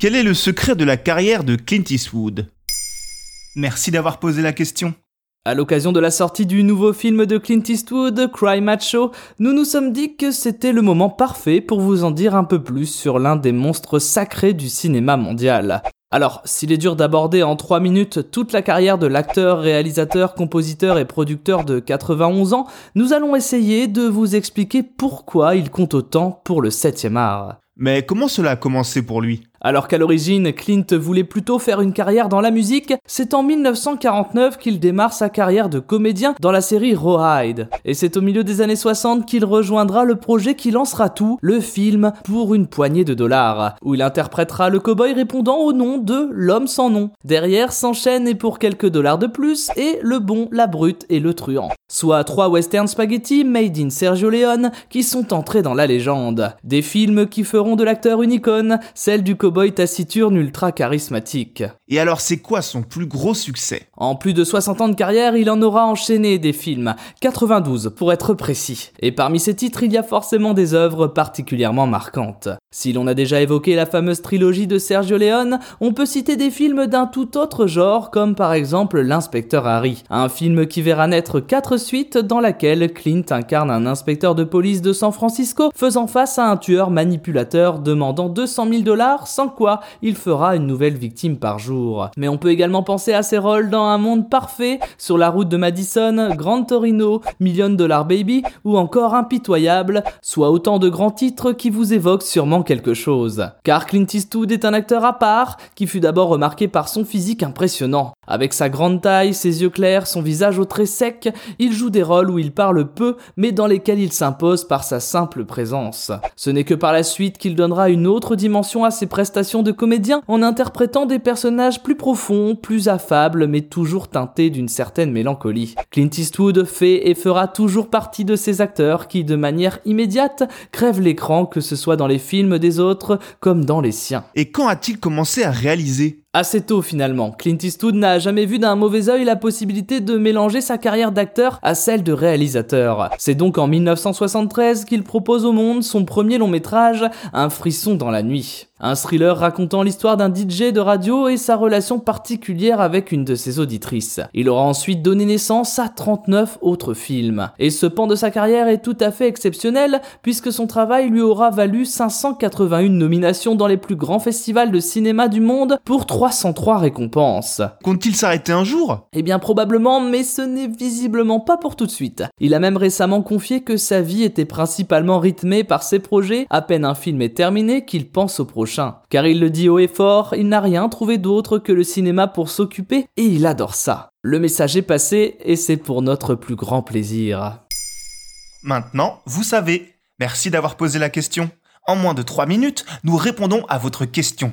Quel est le secret de la carrière de Clint Eastwood? Merci d'avoir posé la question. À l'occasion de la sortie du nouveau film de Clint Eastwood, Cry Macho, nous nous sommes dit que c'était le moment parfait pour vous en dire un peu plus sur l'un des monstres sacrés du cinéma mondial. Alors, s'il est dur d'aborder en 3 minutes toute la carrière de l'acteur, réalisateur, compositeur et producteur de 91 ans, nous allons essayer de vous expliquer pourquoi il compte autant pour le 7 art. Mais comment cela a commencé pour lui? Alors qu'à l'origine, Clint voulait plutôt faire une carrière dans la musique, c'est en 1949 qu'il démarre sa carrière de comédien dans la série Rawhide. Et c'est au milieu des années 60 qu'il rejoindra le projet qui lancera tout, le film Pour une poignée de dollars, où il interprétera le cowboy répondant au nom de L'homme sans nom. Derrière s'enchaînent et pour quelques dollars de plus, et Le bon, la brute et le truand. Soit trois western spaghetti made in Sergio Leone qui sont entrés dans la légende. Des films qui feront de l'acteur une icône, celle du cowboy taciturne ultra charismatique. Et alors c'est quoi son plus gros succès? En plus de 60 ans de carrière, il en aura enchaîné des films, 92 pour être précis. Et parmi ces titres, il y a forcément des œuvres particulièrement marquantes. Si l'on a déjà évoqué la fameuse trilogie de Sergio Leone, on peut citer des films d'un tout autre genre comme par exemple L'inspecteur Harry, un film qui verra naître quatre suites dans laquelle Clint incarne un inspecteur de police de San Francisco faisant face à un tueur manipulateur demandant 200 000 dollars sans quoi il fera une nouvelle victime par jour. Mais on peut également penser à ses rôles dans Un monde parfait, Sur la route de Madison, Grand Torino, Million Dollar Baby ou encore Impitoyable, soit autant de grands titres qui vous évoquent sûrement quelque chose. Car Clint Eastwood est un acteur à part qui fut d'abord remarqué par son physique impressionnant. Avec sa grande taille, ses yeux clairs, son visage au trait sec, il joue des rôles où il parle peu mais dans lesquels il s'impose par sa simple présence. Ce n'est que par la suite qu'il donnera une autre dimension à ses prestations de comédien en interprétant des personnages plus profonds, plus affables mais toujours teintés d'une certaine mélancolie. Clint Eastwood fait et fera toujours partie de ces acteurs qui de manière immédiate crèvent l'écran que ce soit dans les films des autres comme dans les siens. Et quand a-t-il commencé à réaliser? Assez tôt finalement, Clint Eastwood n'a jamais vu d'un mauvais œil la possibilité de mélanger sa carrière d'acteur à celle de réalisateur. C'est donc en 1973 qu'il propose au monde son premier long métrage, Un frisson dans la nuit. Un thriller racontant l'histoire d'un DJ de radio et sa relation particulière avec une de ses auditrices. Il aura ensuite donné naissance à 39 autres films. Et ce pan de sa carrière est tout à fait exceptionnel puisque son travail lui aura valu 581 nominations dans les plus grands festivals de cinéma du monde pour 303 récompenses. Compte-t-il s'arrêter un jour? Eh bien probablement, mais ce n'est visiblement pas pour tout de suite. Il a même récemment confié que sa vie était principalement rythmée par ses projets, à peine un film est terminé qu'il pense au prochain car il le dit haut et fort, il n'a rien trouvé d'autre que le cinéma pour s'occuper, et il adore ça. Le message est passé, et c'est pour notre plus grand plaisir. Maintenant, vous savez. Merci d'avoir posé la question. En moins de 3 minutes, nous répondons à votre question.